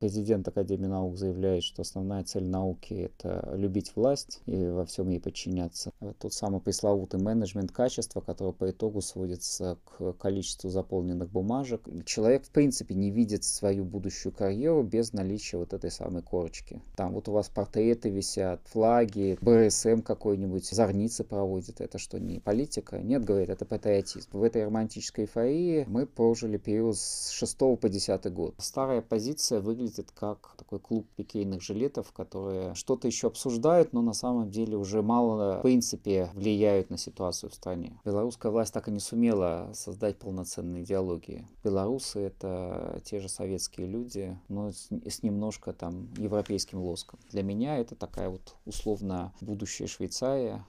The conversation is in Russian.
Президент Академии наук заявляет, что основная цель науки — это любить власть и во всем ей подчиняться. Тот самый пресловутый менеджмент качества, который по итогу сводится к количеству заполненных бумажек. Человек, в принципе, не видит свою будущую карьеру без наличия вот этой самой корочки. Там вот у вас портреты висят, флаги, БРСМ какой-нибудь, зорницы проводят. Это что, не политика? Нет, говорит, это патриотизм. В этой романтической эйфории мы прожили период с 6 по 10 год. Старая позиция выглядит как такой клуб пикейных жилетов, которые что-то еще обсуждают, но на самом деле уже мало, в принципе, влияют на ситуацию в стране. Белорусская власть так и не сумела создать полноценные идеологии. Белорусы — это те же советские люди, но с, с немножко там европейским лоском. Для меня это такая вот условно будущая Швейцария.